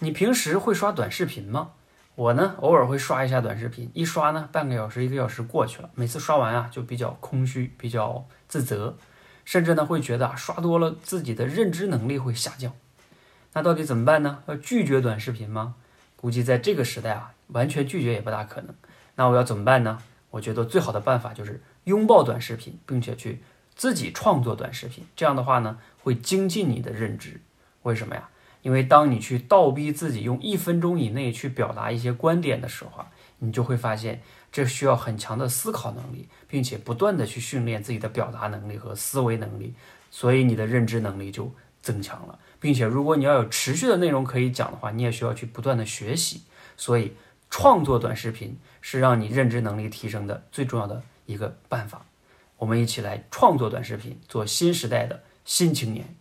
你平时会刷短视频吗？我呢，偶尔会刷一下短视频，一刷呢，半个小时、一个小时过去了，每次刷完啊，就比较空虚，比较自责，甚至呢，会觉得啊，刷多了自己的认知能力会下降。那到底怎么办呢？要拒绝短视频吗？估计在这个时代啊，完全拒绝也不大可能。那我要怎么办呢？我觉得最好的办法就是拥抱短视频，并且去自己创作短视频。这样的话呢，会精进你的认知。为什么呀？因为当你去倒逼自己用一分钟以内去表达一些观点的时候，你就会发现这需要很强的思考能力，并且不断的去训练自己的表达能力和思维能力，所以你的认知能力就增强了，并且如果你要有持续的内容可以讲的话，你也需要去不断的学习。所以创作短视频是让你认知能力提升的最重要的一个办法。我们一起来创作短视频，做新时代的新青年。